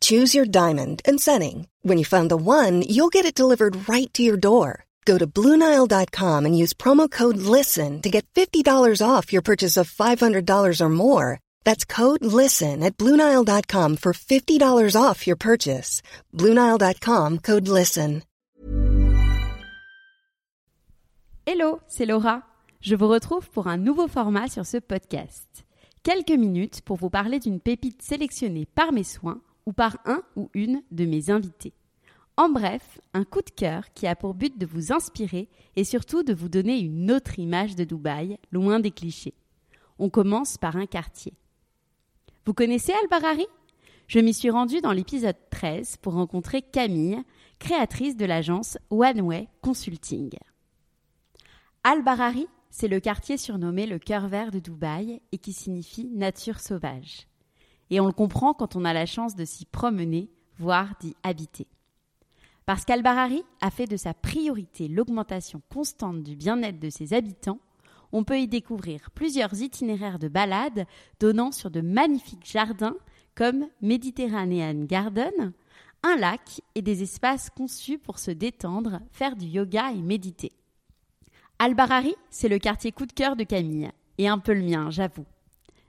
Choose your diamond and setting. When you find the one, you'll get it delivered right to your door. Go to Bluenile.com and use promo code LISTEN to get $50 off your purchase of $500 or more. That's code LISTEN at Bluenile.com for $50 off your purchase. Bluenile.com code LISTEN. Hello, c'est Laura. Je vous retrouve pour un nouveau format sur ce podcast. Quelques minutes pour vous parler d'une pépite sélectionnée par mes soins ou par un ou une de mes invités. En bref, un coup de cœur qui a pour but de vous inspirer et surtout de vous donner une autre image de Dubaï, loin des clichés. On commence par un quartier. Vous connaissez Al-Barari Je m'y suis rendue dans l'épisode 13 pour rencontrer Camille, créatrice de l'agence One Way Consulting. Al-Barari, c'est le quartier surnommé le cœur vert de Dubaï et qui signifie nature sauvage. Et on le comprend quand on a la chance de s'y promener, voire d'y habiter. Parce qu'Al-Barari a fait de sa priorité l'augmentation constante du bien-être de ses habitants, on peut y découvrir plusieurs itinéraires de balades donnant sur de magnifiques jardins comme Mediterranean Garden, un lac et des espaces conçus pour se détendre, faire du yoga et méditer. Al-Barari, c'est le quartier coup de cœur de Camille, et un peu le mien, j'avoue.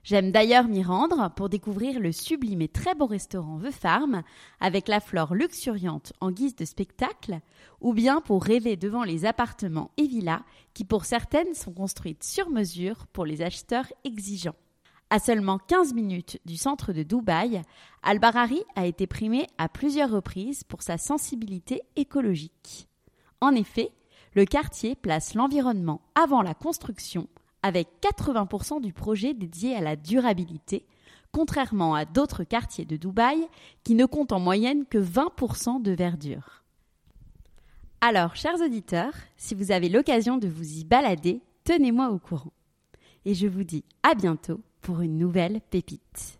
J'aime d'ailleurs m'y rendre pour découvrir le sublime et très beau restaurant The Farm, avec la flore luxuriante en guise de spectacle, ou bien pour rêver devant les appartements et villas qui pour certaines sont construites sur mesure pour les acheteurs exigeants. À seulement 15 minutes du centre de Dubaï, Al-Barari a été primé à plusieurs reprises pour sa sensibilité écologique. En effet, le quartier place l'environnement avant la construction, avec 80% du projet dédié à la durabilité, contrairement à d'autres quartiers de Dubaï qui ne comptent en moyenne que 20% de verdure. Alors, chers auditeurs, si vous avez l'occasion de vous y balader, tenez-moi au courant. Et je vous dis à bientôt pour une nouvelle pépite.